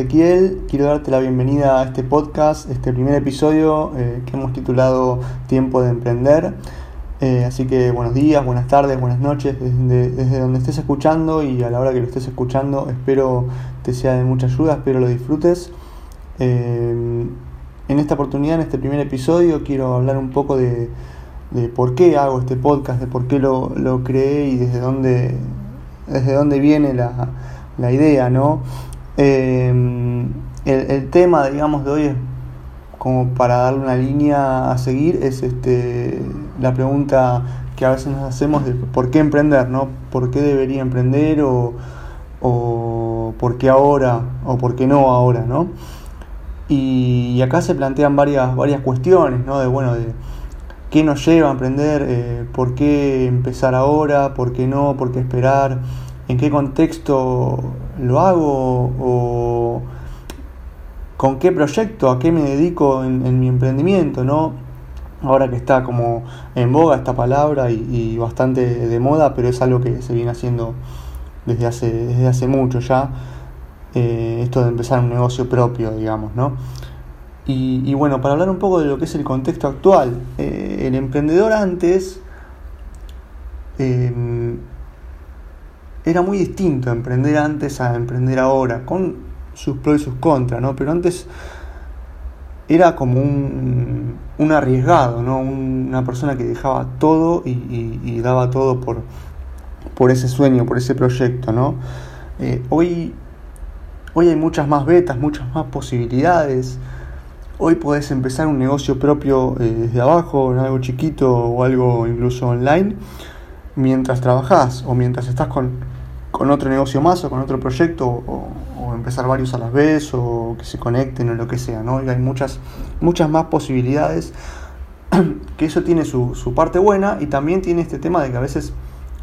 Ezequiel. Quiero darte la bienvenida a este podcast, este primer episodio eh, que hemos titulado Tiempo de Emprender. Eh, así que buenos días, buenas tardes, buenas noches, desde, desde, donde estés escuchando y a la hora que lo estés escuchando, espero te sea de mucha ayuda, espero lo disfrutes. en esta oportunidad, en este primer episodio, quiero hablar un poco de, de por qué hago este podcast, de por qué lo, lo creé y desde dónde, desde dónde viene la, la idea, ¿no? Eh, el, tema, digamos, de hoy es como para darle una línea a seguir, es este, la pregunta que a veces nos hacemos de por qué emprender, ¿no? ¿Por qué debería emprender o, o por qué ahora o por qué no ahora, ¿no? Y, acá se plantean varias, varias cuestiones, ¿no? De, bueno, de qué nos lleva a emprender, eh, por qué empezar ahora, por qué no, por qué esperar en qué contexto lo hago o con qué proyecto, a qué me dedico en, mi emprendimiento, ¿no? Ahora que está como en boga esta palabra y, bastante de moda, pero es algo que se viene haciendo desde hace, desde hace mucho ya, eh, esto de empezar un negocio propio, digamos, ¿no? Y, bueno, para hablar un poco de lo que es el contexto actual, eh, el emprendedor antes eh, era muy distinto emprender antes a emprender ahora, con sus pros y sus contras, ¿no? Pero antes era como un, un arriesgado, ¿no? una persona que dejaba todo y, daba todo por, por ese sueño, por ese proyecto, ¿no? Eh, hoy, hoy hay muchas más betas, muchas más posibilidades. Hoy podés empezar un negocio propio eh, desde abajo, en algo chiquito o algo incluso online, mientras trabajás o mientras estás con, con otro negocio más o con otro proyecto o, empezar varios a la vez o que se conecten o lo que sea, ¿no? hay muchas, muchas más posibilidades, que eso tiene su, su parte buena y también tiene este tema de que a veces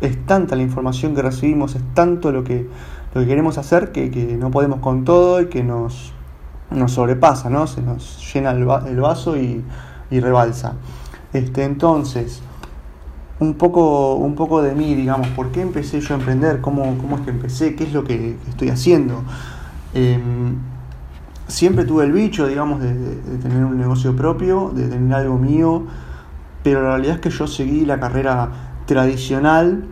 es tanta la información que recibimos, es tanto lo que, lo que queremos hacer que, que no podemos con todo y que nos, nos sobrepasa, ¿no? Se nos llena el, el vaso y, y rebalsa. Este, entonces, un poco, un poco de mí, digamos, por qué empecé yo a emprender, cómo, cómo es que empecé, qué es lo que, estoy haciendo. Em, siempre tuve el bicho, digamos, de, tener un negocio propio, de tener algo mío, pero la realidad es que yo seguí la carrera tradicional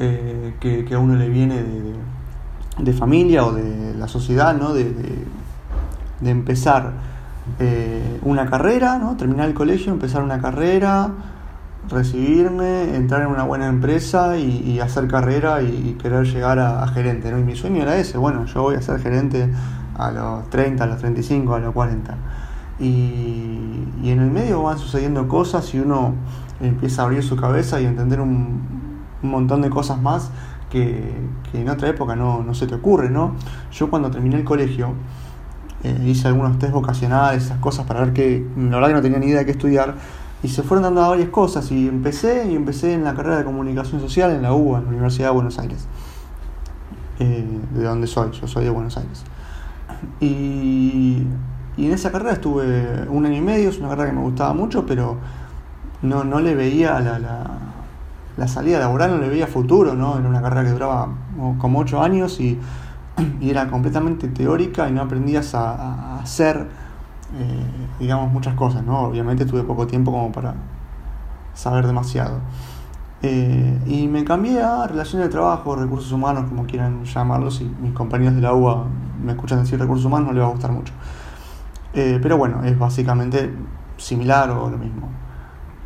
eh, que, a uno le viene de, familia o de la sociedad, ¿no? de, empezar eh, una carrera, ¿no? terminar el colegio, empezar una carrera, recibirme, entrar en una buena empresa y, hacer carrera y, querer llegar a, gerente. ¿no? Y mi sueño era ese, bueno, yo voy a ser gerente a los 30, a los 35, a los 40. Y, en el medio van sucediendo cosas y uno empieza a abrir su cabeza y entender un, montón de cosas más que, en otra época no, se te ocurre. ¿no? Yo cuando terminé el colegio, eh, hice algunos test vocacionales, esas cosas para ver que la verdad que no tenía ni idea de qué estudiar y se fueron dando varias cosas y empecé y empecé en la carrera de comunicación social en la UBA, en la Universidad de Buenos Aires, eh, de donde soy, yo soy de Buenos Aires. Y, en esa carrera estuve un año y medio, es una carrera que me gustaba mucho, pero no, no le veía la, la, salida laboral, no le veía futuro, ¿no? Era una carrera que duraba como ocho años y, era completamente teórica y no aprendías a hacer eh, digamos, muchas cosas, ¿no? Obviamente tuve poco tiempo como para saber demasiado. Eh, y me cambié a relaciones de trabajo, recursos humanos, como quieran llamarlos, y mis compañeros de la UA me escuchan decir recursos humanos, no les va a gustar mucho. Eh, pero bueno, es básicamente similar o lo mismo.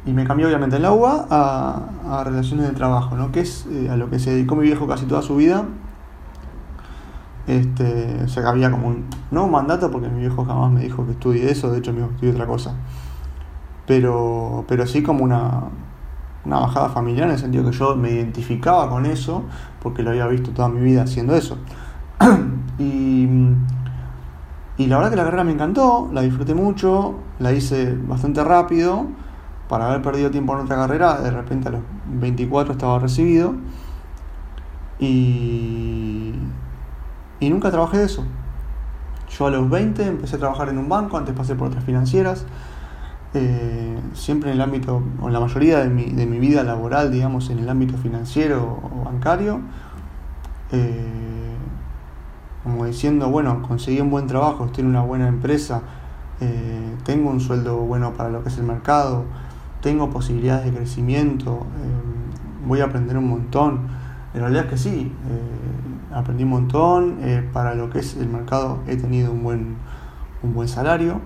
Y me cambié obviamente en la UA a, a relaciones de trabajo, ¿no? que es a lo que se dedicó mi viejo casi toda su vida este, o sea había como un, no un mandato porque mi viejo jamás me dijo que estudie eso, de hecho me dijo que estudie otra cosa. Pero, pero sí como una, una bajada familiar en el sentido que yo me identificaba con eso porque lo había visto toda mi vida haciendo eso. y, y la verdad que la carrera me encantó, la disfruté mucho, la hice bastante rápido. Para haber perdido tiempo en otra carrera, de repente a los 24 estaba recibido. Y, y nunca trabajé de eso. Yo a los 20 empecé a trabajar en un banco, antes pasé por otras financieras, eh, siempre en el ámbito, o en la mayoría de mi, de mi, vida laboral, digamos, en el ámbito financiero o bancario. Eh, como diciendo, bueno, conseguí un buen trabajo, estoy en una buena empresa, eh, tengo un sueldo bueno para lo que es el mercado, tengo posibilidades de crecimiento, voy a aprender un montón. En realidad es que sí, aprendí un montón, para lo que es el mercado he tenido un buen, un buen salario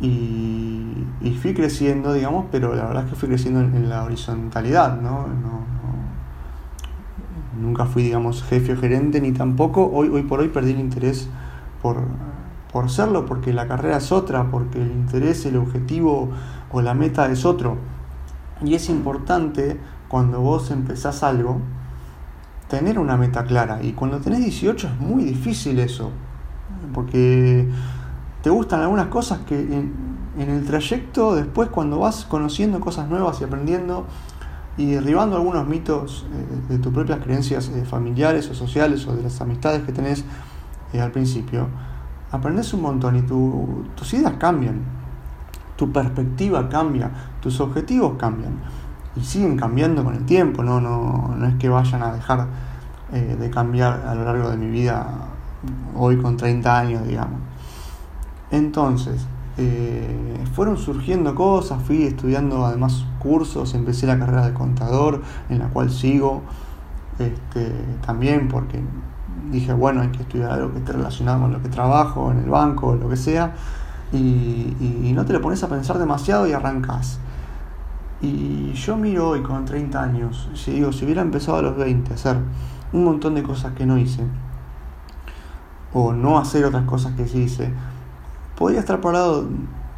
y, fui creciendo, digamos, pero la verdad es que fui creciendo en, la horizontalidad, ¿no? Nunca fui, digamos, jefe o gerente, ni tampoco, hoy, hoy por hoy perdí el interés por, por serlo, porque la carrera es otra, porque el interés, el objetivo o la meta es otro. Y es importante cuando vos empezás algo, tener una meta clara. Y cuando tenés 18 es muy difícil eso, porque te gustan algunas cosas que en, el trayecto, después cuando vas conociendo cosas nuevas y aprendiendo y derribando algunos mitos eh, de tus propias creencias eh, familiares o sociales o de las amistades que tenés eh, al principio, aprendes un montón y tus ideas cambian, tu perspectiva cambia, tus objetivos cambian y siguen cambiando con el tiempo, no, no, no es que vayan a dejar de cambiar a lo largo de mi vida hoy con 30 años, digamos. Entonces, eh, fueron surgiendo cosas, fui estudiando además cursos, empecé la carrera de contador, en la cual sigo este, también porque dije, bueno, hay que estudiar algo que esté relacionado con lo que trabajo, en el banco, lo que sea, y, no te lo pones a pensar demasiado y arrancas. Y yo miro hoy con 30 años, si digo, si hubiera empezado a los 20 a hacer un montón de cosas que no hice, o no hacer otras cosas que sí hice, podría estar parado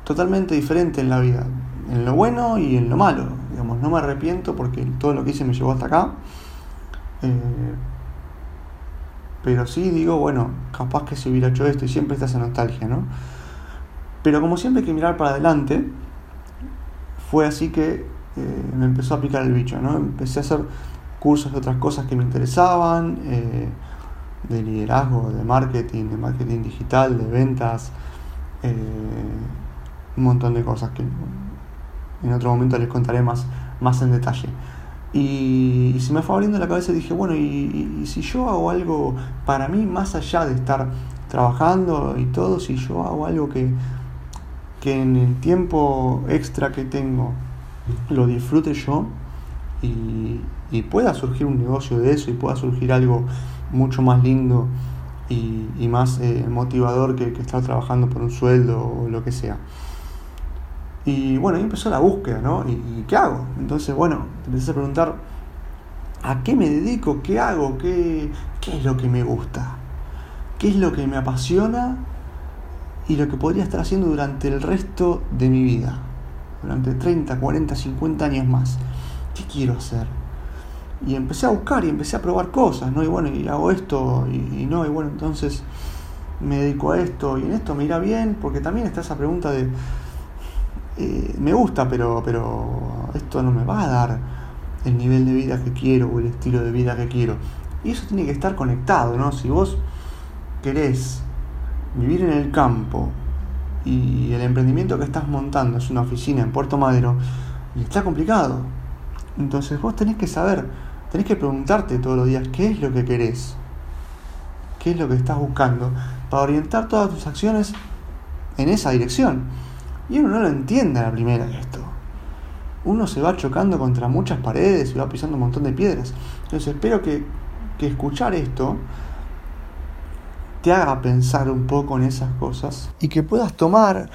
totalmente diferente en la vida, en lo bueno y en lo malo. Digamos, no me arrepiento porque todo lo que hice me llevó hasta acá. Eh, pero sí digo, bueno, capaz que si hubiera hecho esto y siempre está esa nostalgia, ¿no? Pero como siempre hay que mirar para adelante, fue así que eh, me empezó a picar el bicho, ¿no? Empecé a hacer cursos de otras cosas que me interesaban, eh, de liderazgo, de marketing, de marketing digital, de ventas, eh, un montón de cosas que en otro momento les contaré más, más en detalle. Y, se me fue abriendo la cabeza y dije, bueno, y, si yo hago algo para mí más allá de estar trabajando y todo, si yo hago algo que, que en el tiempo extra que tengo lo disfrute yo y, pueda surgir un negocio de eso y pueda surgir algo mucho más lindo y, más eh, motivador que, estar trabajando por un sueldo o lo que sea. Y bueno, ahí empezó la búsqueda, ¿no? ¿Y, qué hago? Entonces, bueno, te empecé a preguntar, ¿a qué me dedico? ¿Qué hago? ¿Qué, ¿Qué es lo que me gusta? ¿Qué es lo que me apasiona? Y lo que podría estar haciendo durante el resto de mi vida, durante 30, 40, 50 años más. ¿Qué quiero hacer? y empecé a buscar y empecé a probar cosas, ¿no? Y bueno, y hago esto y, no, y bueno, entonces me dedico a esto y en esto me irá bien, porque también está esa pregunta de, eh, me gusta, pero, pero esto no me va a dar el nivel de vida que quiero o el estilo de vida que quiero. Y eso tiene que estar conectado, ¿no? Si vos querés vivir en el campo y el emprendimiento que estás montando es una oficina en Puerto Madero, y está complicado. Entonces vos tenés que saber tenés que preguntarte todos los días qué es lo que querés, qué es lo que estás buscando, para orientar todas tus acciones en esa dirección. Y uno no lo entiende a la primera esto. Uno se va chocando contra muchas paredes y va pisando un montón de piedras. Entonces espero que, que escuchar esto te haga pensar un poco en esas cosas y que puedas tomar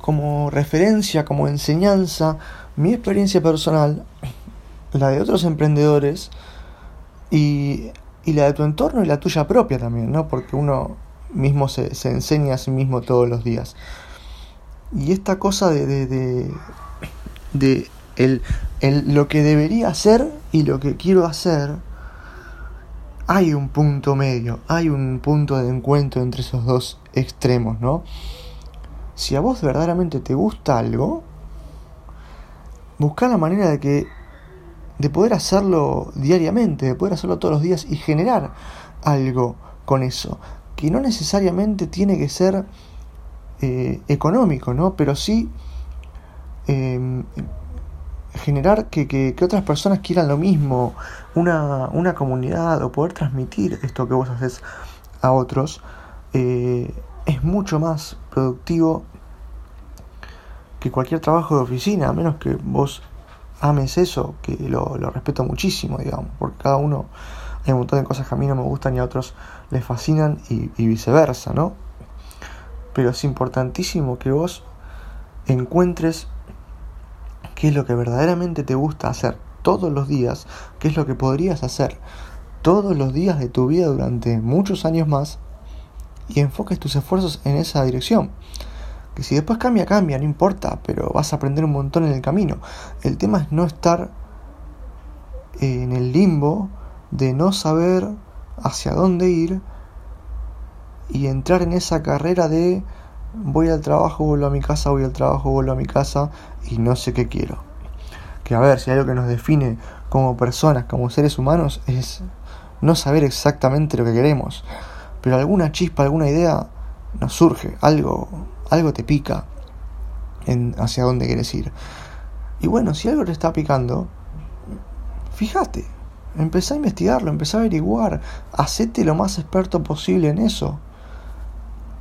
como referencia, como enseñanza, mi experiencia personal la de otros emprendedores y, la de tu entorno y la tuya propia también, ¿no? Porque uno mismo se, enseña a sí mismo todos los días. Y esta cosa de, de, de, el, lo que debería hacer y lo que quiero hacer, hay un punto medio, hay un punto de encuentro entre esos dos extremos, ¿no? Si a vos verdaderamente te gusta algo, busca la manera de que de poder hacerlo diariamente, de poder hacerlo todos los días y generar algo con eso, que no necesariamente tiene que ser eh, económico, ¿no? Pero sí em, generar que, que, otras personas quieran lo mismo, una, una comunidad o poder transmitir esto que vos haces a otros, eh, es mucho más productivo que cualquier trabajo de oficina, a menos que vos ames eso, que lo, respeto muchísimo, digamos, porque cada uno hay un montón de cosas que a mí no me gustan y a otros les fascinan y, y viceversa, ¿no? Pero es importantísimo que vos encuentres qué es lo que verdaderamente te gusta hacer todos los días, qué es lo que podrías hacer todos los días de tu vida durante muchos años más y enfoques tus esfuerzos en esa dirección. Que si después cambia, cambia, no importa, pero vas a aprender un montón en el camino. El tema es no estar en el limbo de no saber hacia dónde ir y entrar en esa carrera de voy al trabajo, vuelvo a mi casa, voy al trabajo, vuelvo a mi casa y no sé qué quiero. Que a ver, si hay algo que nos define como personas, como seres humanos, es no saber exactamente lo que queremos. Pero alguna chispa, alguna idea nos surge, algo, algo te pica en hacia dónde quieres ir. Y bueno, si algo te está picando, fíjate, empezá a investigarlo, empezá a averiguar, hacete lo más experto posible en eso.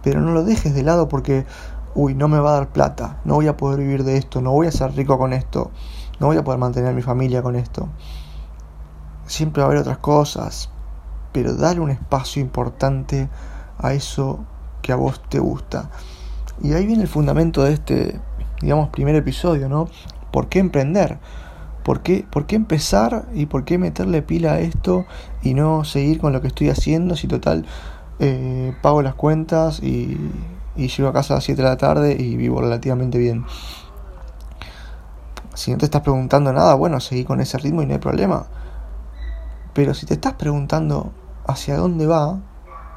Pero no lo dejes de lado porque, uy, no me va a dar plata, no voy a poder vivir de esto, no voy a ser rico con esto, no voy a poder mantener a mi familia con esto. Siempre va a haber otras cosas, pero dale un espacio importante a eso que a vos te gusta. Y ahí viene el fundamento de este, digamos, primer episodio, ¿no? ¿Por qué emprender? ¿Por qué, ¿Por qué empezar y por qué meterle pila a esto y no seguir con lo que estoy haciendo si total eh, pago las cuentas y, y llego a casa a las 7 de la tarde y vivo relativamente bien? Si no te estás preguntando nada, bueno, seguí con ese ritmo y no hay problema. Pero si te estás preguntando hacia dónde va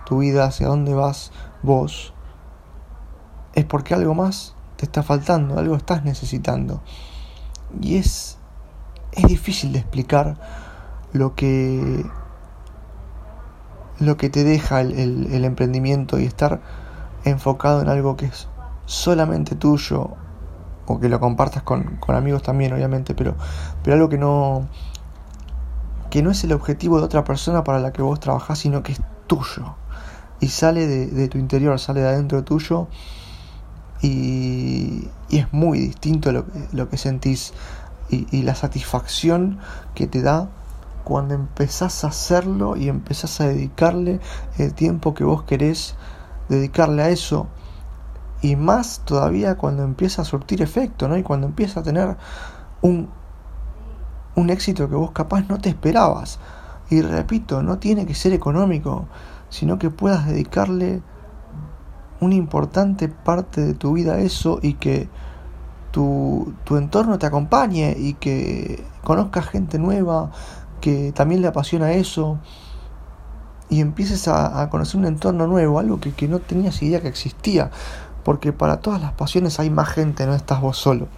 tu vida, hacia dónde vas vos, es porque algo más te está faltando, algo estás necesitando. Y es, es difícil de explicar lo que, lo que te deja el, el, emprendimiento y estar enfocado en algo que es solamente tuyo o que lo compartas con, con amigos también, obviamente, pero, pero algo que no, que no es el objetivo de otra persona para la que vos trabajás, sino que es tuyo. Y sale de, de tu interior, sale de adentro tuyo y, es muy distinto lo, lo que sentís y, la satisfacción que te da cuando empezás a hacerlo y empezás a dedicarle el tiempo que vos querés dedicarle a eso y más todavía cuando empieza a surtir efecto, ¿no? Y cuando empieza a tener un, un éxito que vos capaz no te esperabas. Y repito, no tiene que ser económico, sino que puedas dedicarle una importante parte de tu vida eso y que tu, tu entorno te acompañe y que conozcas gente nueva que también le apasiona eso y empieces a, conocer un entorno nuevo, algo que, que, no tenías idea que existía, porque para todas las pasiones hay más gente, no estás vos solo.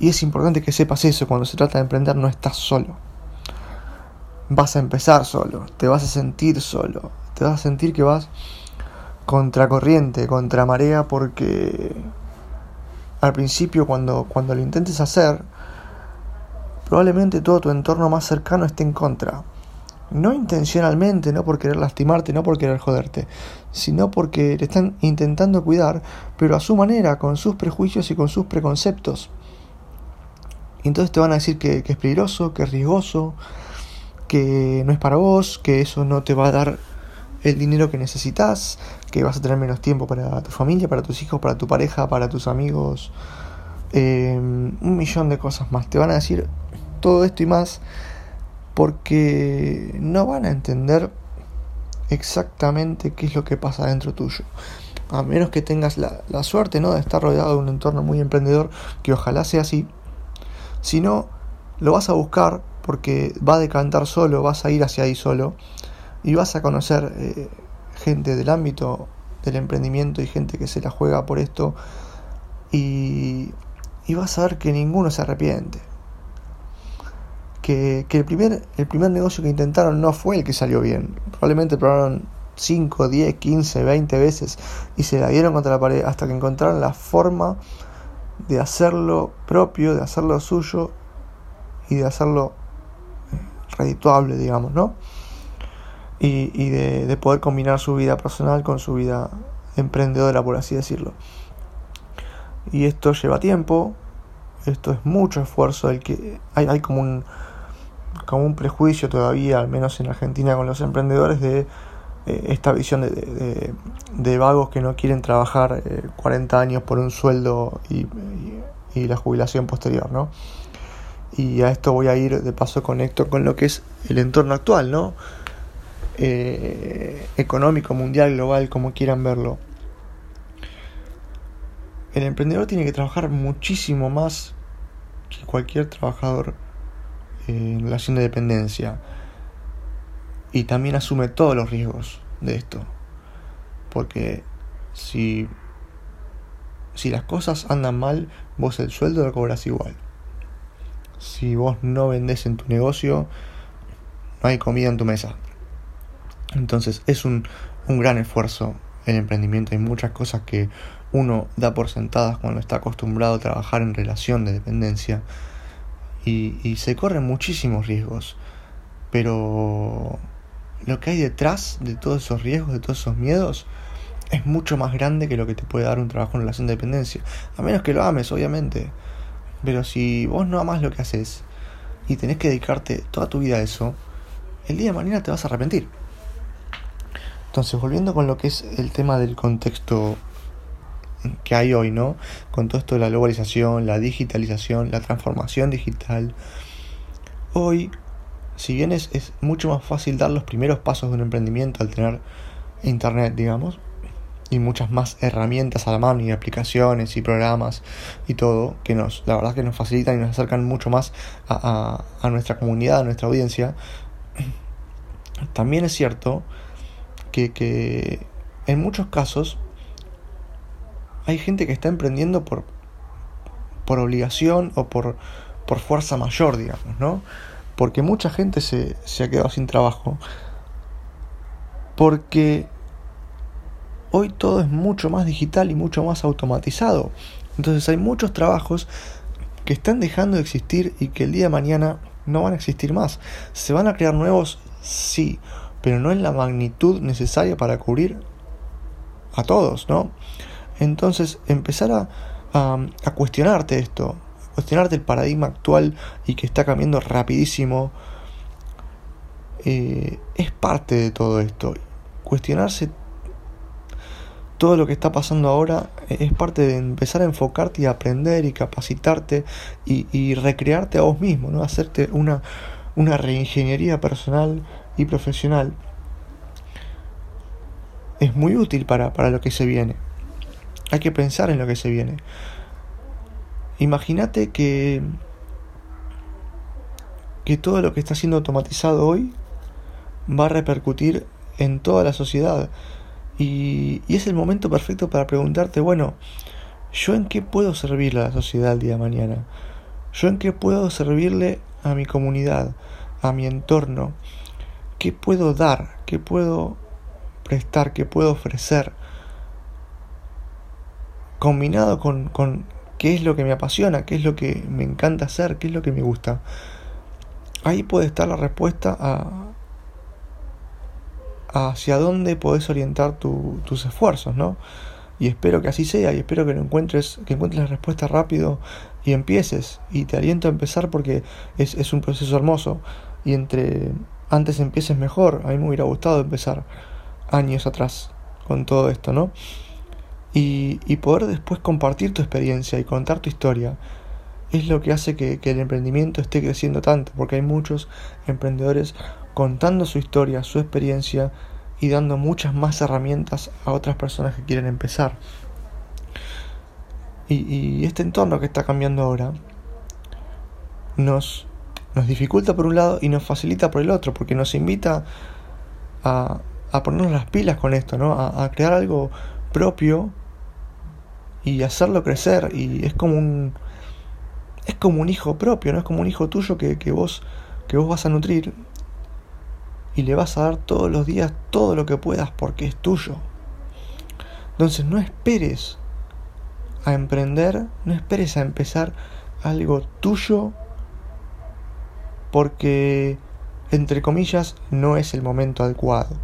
Y es importante que sepas eso, cuando se trata de emprender no estás solo. Vas a empezar solo, te vas a sentir solo, te vas a sentir que vas contracorriente, contra marea, porque al principio cuando, cuando lo intentes hacer, probablemente todo tu entorno más cercano esté en contra. No intencionalmente, no por querer lastimarte, no por querer joderte, sino porque te están intentando cuidar, pero a su manera, con sus prejuicios y con sus preconceptos. Entonces te van a decir que, es peligroso, que es riesgoso, que no es para vos, que eso no te va a dar el dinero que necesitas, que vas a tener menos tiempo para tu familia, para tus hijos, para tu pareja, para tus amigos, em, un millón de cosas más. Te van a decir todo esto y más porque no van a entender exactamente qué es lo que pasa dentro tuyo. A menos que tengas la, la suerte ¿no? de estar rodeado de un entorno muy emprendedor, que ojalá sea así. Si no, lo vas a buscar porque va a decantar solo, vas a ir hacia ahí solo y vas a conocer eh, gente del ámbito del emprendimiento y gente que se la juega por esto y, y vas a ver que ninguno se arrepiente. Que, el, primer, el primer negocio que intentaron no fue el que salió bien. Probablemente probaron 5, 10, 15, 20 veces y se la dieron contra la pared hasta que encontraron la forma de hacerlo propio, de hacerlo suyo y de hacerlo eh, redituable, digamos, ¿no? y, de, poder combinar su vida personal con su vida emprendedora, por así decirlo. Y esto lleva tiempo, esto es mucho esfuerzo, el que hay, hay como un como un prejuicio todavía, al menos en Argentina, con los emprendedores de eh, esta visión de, vagos que no quieren trabajar 40 eh, años por un sueldo y, y, la jubilación posterior, ¿no? Y a esto voy a ir, de paso conecto con lo que es el entorno actual, ¿no? Eh, económico, mundial, global, como quieran verlo. El emprendedor tiene que trabajar muchísimo más que cualquier trabajador en relación de dependencia. Y también asume todos los riesgos de esto. Porque si, si las cosas andan mal, vos el sueldo lo cobras igual. Si vos no vendés en tu negocio, no hay comida en tu mesa. Entonces es un, un gran esfuerzo el emprendimiento. Hay muchas cosas que uno da por sentadas cuando está acostumbrado a trabajar en relación de dependencia y, se corren muchísimos riesgos. Pero lo que hay detrás de todos esos riesgos, de todos esos miedos, es mucho más grande que lo que te puede dar un trabajo en relación de dependencia. A menos que lo ames, obviamente. Pero si vos no amas lo que haces y tenés que dedicarte toda tu vida a eso, el día de mañana te vas a arrepentir. Entonces, volviendo con lo que es el tema del contexto que hay hoy, ¿no? Con todo esto de la globalización, la digitalización, la transformación digital. Hoy, si bien es, es mucho más fácil dar los primeros pasos de un emprendimiento al tener internet, digamos, y muchas más herramientas a la mano y aplicaciones y programas y todo que nos la verdad que nos facilitan y nos acercan mucho más a, a nuestra comunidad a nuestra audiencia también es cierto que, que en muchos casos hay gente que está emprendiendo por, por obligación o por, por fuerza mayor, digamos, ¿no? Porque mucha gente se, se ha quedado sin trabajo. Porque hoy todo es mucho más digital y mucho más automatizado. Entonces hay muchos trabajos que están dejando de existir y que el día de mañana no van a existir más. ¿Se van a crear nuevos? Sí, pero no en la magnitud necesaria para cubrir a todos, ¿no? Entonces, empezar a, a, cuestionarte esto, cuestionarte el paradigma actual y que está cambiando rapidísimo, eh, es parte de todo esto. Cuestionarse todo lo que está pasando ahora es parte de empezar a enfocarte y aprender y capacitarte y, recrearte a vos mismo, ¿no? hacerte una, una reingeniería personal y profesional. Es muy útil para, para lo que se viene. Hay que pensar en lo que se viene. Imagínate que que todo lo que está siendo automatizado hoy va a repercutir en toda la sociedad. Y, y, es el momento perfecto para preguntarte, bueno, ¿yo en qué puedo servirle a la sociedad el día de mañana? ¿Yo en qué puedo servirle a mi comunidad, a mi entorno? ¿Qué puedo dar? ¿Qué puedo prestar? ¿Qué puedo ofrecer? Combinado con, con qué es lo que me apasiona, qué es lo que me encanta hacer, qué es lo que me gusta. Ahí puede estar la respuesta a hacia dónde podés orientar tus esfuerzos, ¿no? Y espero que así sea y espero que lo encuentres, que encuentres la respuesta rápido y empieces. Y te aliento a empezar porque es, es un proceso hermoso. Y entre antes empieces mejor, a mí me hubiera gustado empezar años atrás con todo esto, ¿no? Y, poder después compartir tu experiencia y contar tu historia es lo que hace que, el emprendimiento esté creciendo tanto, porque hay muchos emprendedores contando su historia, su experiencia y dando muchas más herramientas a otras personas que quieren empezar. Y, este entorno que está cambiando ahora nos, nos dificulta por un lado y nos facilita por el otro, porque nos invita a, a ponernos las pilas con esto, ¿no? a crear algo propio y hacerlo crecer y es como un es como un hijo propio, no es como un hijo tuyo que, que vos que vos vas a nutrir y le vas a dar todos los días todo lo que puedas porque es tuyo. Entonces no esperes a emprender, no esperes a empezar algo tuyo porque entre comillas, no es el momento adecuado.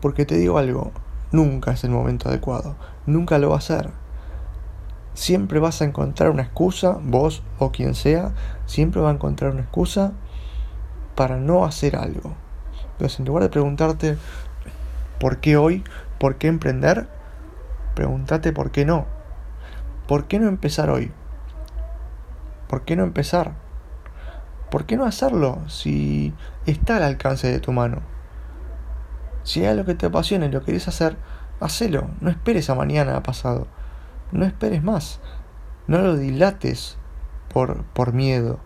Porque te digo algo, nunca es el momento adecuado, nunca lo va a ser. Siempre vas a encontrar una excusa, vos o quien sea, siempre va a encontrar una excusa para no hacer algo. Entonces, en lugar de preguntarte por qué hoy, por qué emprender, pregúntate por qué no. ¿Por qué no empezar hoy? ¿Por qué no empezar? ¿Por qué no hacerlo si está al alcance de tu mano? Si hay algo que te apasiona y lo querés hacer, hacelo. No esperes a mañana a pasado. No esperes más. No lo dilates por, por miedo.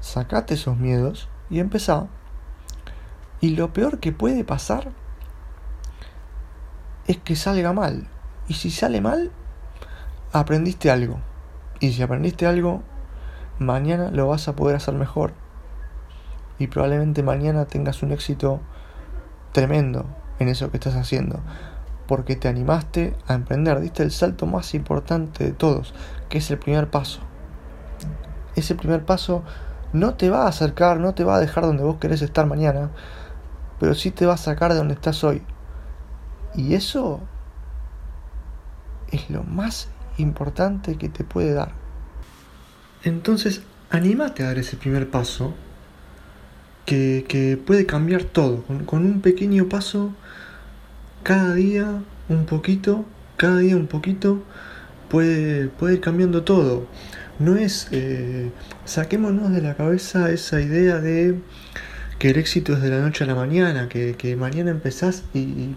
Sacate esos miedos y empezá. Y lo peor que puede pasar es que salga mal. Y si sale mal, aprendiste algo. Y si aprendiste algo, mañana lo vas a poder hacer mejor. Y probablemente mañana tengas un éxito tremendo en eso que estás haciendo. Porque te animaste a emprender, diste el salto más importante de todos, que es el primer paso. Ese primer paso no te va a acercar, no te va a dejar donde vos querés estar mañana, pero sí te va a sacar de donde estás hoy. Y eso es lo más importante que te puede dar. Entonces, anímate a dar ese primer paso que, puede cambiar todo. Con, un pequeño paso, cada día un poquito, cada día un poquito, puede, puede ir cambiando todo. No es, eh, saquémonos de la cabeza esa idea de que el éxito es de la noche a la mañana, que, que mañana empezás y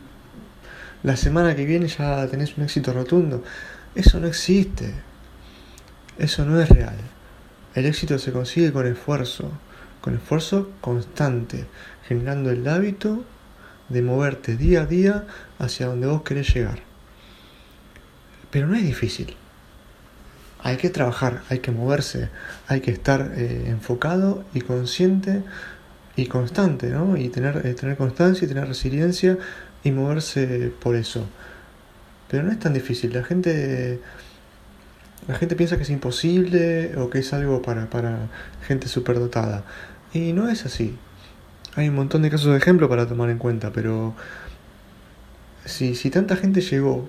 la semana que viene ya tenés un éxito rotundo. Eso no existe. Eso no es real. El éxito se consigue con esfuerzo, con esfuerzo constante, generando el hábito de moverte día a día hacia donde vos querés llegar. Pero no es difícil. Hay que trabajar, hay que moverse, hay que estar eh, enfocado y consciente y constante, ¿no? Y tener, eh, tener constancia y tener resiliencia y moverse por eso. Pero no es tan difícil. La gente, la gente piensa que es imposible o que es algo para, para gente superdotada. Y no es así. Hay un montón de casos de ejemplo para tomar en cuenta, pero si, si tanta gente llegó,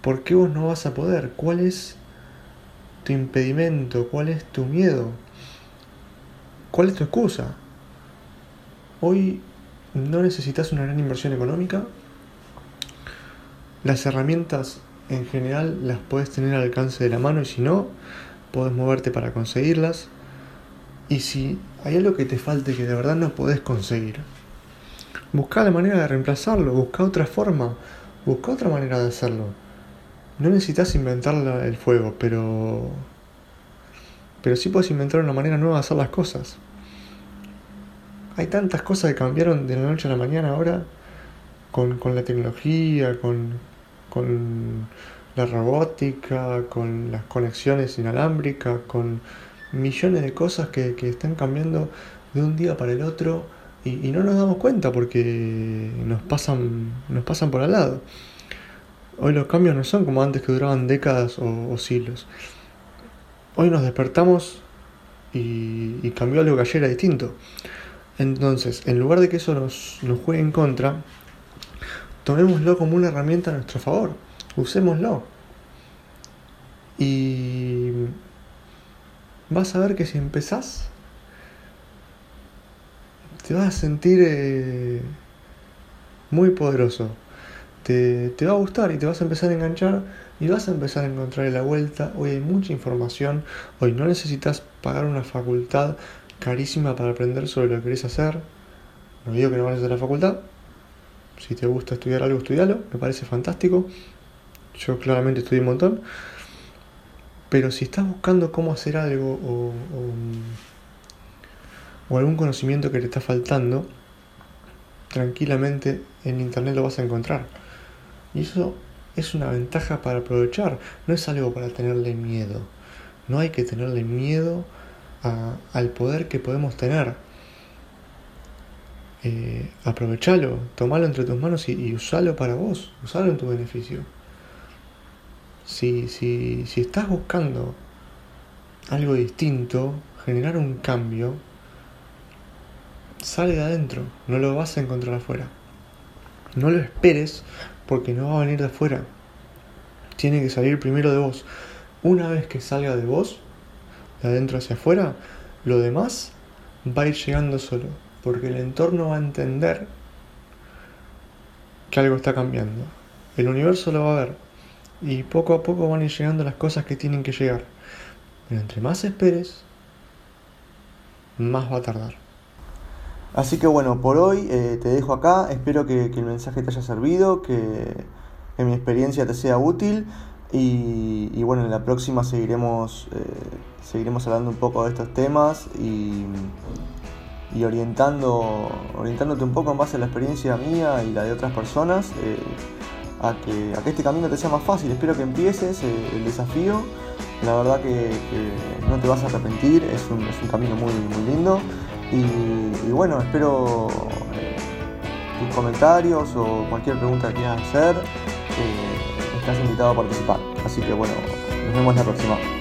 ¿por qué vos no vas a poder? ¿Cuál es tu impedimento? ¿Cuál es tu miedo? ¿Cuál es tu excusa? Hoy no necesitas una gran inversión económica. Las herramientas en general las puedes tener al alcance de la mano y si no, puedes moverte para conseguirlas. Y si hay algo que te falte que de verdad no podés conseguir, busca la manera de reemplazarlo, busca otra forma, busca otra manera de hacerlo. No necesitas inventar el fuego, pero pero sí puedes inventar una manera nueva de hacer las cosas. Hay tantas cosas que cambiaron de la noche a la mañana ahora con, la tecnología, con, con la robótica, con las conexiones inalámbricas, con millones de cosas que, están cambiando de un día para el otro y, no nos damos cuenta porque nos pasan, nos pasan por al lado. Hoy los cambios no son como antes que duraban décadas o, siglos. Hoy nos despertamos y, y cambió algo que ayer era distinto. Entonces, en lugar de que eso nos, nos juegue en contra, tomémoslo como una herramienta a nuestro favor. Usémoslo. Y vas a ver que si empezás, te vas a sentir eh, muy poderoso. Te, te, va a gustar y te vas a empezar a enganchar y vas a empezar a encontrar la vuelta. Hoy hay mucha información, hoy no necesitas pagar una facultad carísima para aprender sobre lo que querés hacer. No digo que no vayas a la facultad. Si te gusta estudiar algo, estudialo. Me parece fantástico. Yo claramente estudié un montón. Pero si estás buscando cómo hacer algo o, o, algún conocimiento que te está faltando, tranquilamente en internet lo vas a encontrar. Y eso es una ventaja para aprovechar, no es algo para tenerle miedo. No hay que tenerle miedo al poder que podemos tener. Eh, aprovechalo, tomalo entre tus manos y, usalo para vos, usalo en tu beneficio. Si, si, si estás buscando algo distinto, generar un cambio, sale de adentro, no lo vas a encontrar afuera. No lo esperes porque no va a venir de afuera. Tiene que salir primero de vos. Una vez que salga de vos, de adentro hacia afuera, lo demás va a ir llegando solo. Porque el entorno va a entender que algo está cambiando. El universo lo va a ver. Y poco a poco van a ir llegando las cosas que tienen que llegar. Pero entre más esperes, más va a tardar. Así que bueno, por hoy eh, te dejo acá. Espero que, el mensaje te haya servido, que, mi experiencia te sea útil. Y, bueno, en la próxima seguiremos, eh, seguiremos hablando un poco de estos temas y, orientando, orientándote un poco en base a la experiencia mía y la de otras personas eh, a, que, a que este camino te sea más fácil. Espero que empieces el desafío. La verdad que, no te vas a arrepentir, es un, es un camino muy, muy lindo. Y, bueno, espero eh, tus comentarios o cualquier pregunta que quieras hacer. Eh, estás invitado a participar. Así que bueno, nos vemos la próxima.